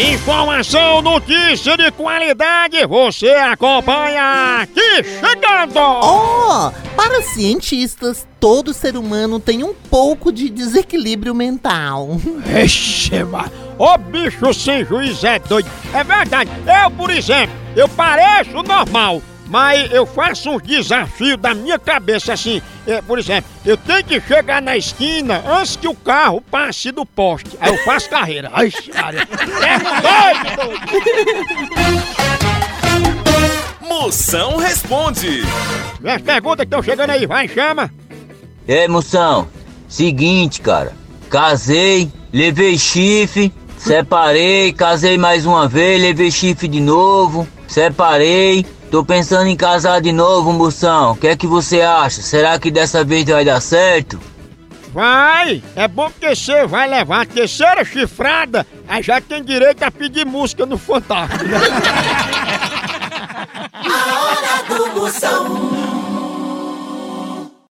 Informação, notícia de qualidade, você acompanha aqui chegando! Oh, para cientistas, todo ser humano tem um pouco de desequilíbrio mental. Ixi, mas... Ô bicho sem juiz é doido. É verdade, eu, por exemplo, eu pareço normal, mas eu faço uns desafios da minha cabeça assim. É, por exemplo, eu tenho que chegar na esquina antes que o carro passe do poste. Aí eu faço carreira. Ai, cara. É doido, doido. Moção responde. Minhas perguntas que estão chegando aí, vai, chama. É, moção, seguinte, cara. Casei, levei chifre, separei, casei mais uma vez, levei chifre de novo, separei. Tô pensando em casar de novo, moção. O que é que você acha? Será que dessa vez vai dar certo? Vai! É bom porque você vai levar a terceira chifrada, aí já tem direito a pedir música no Fantástico.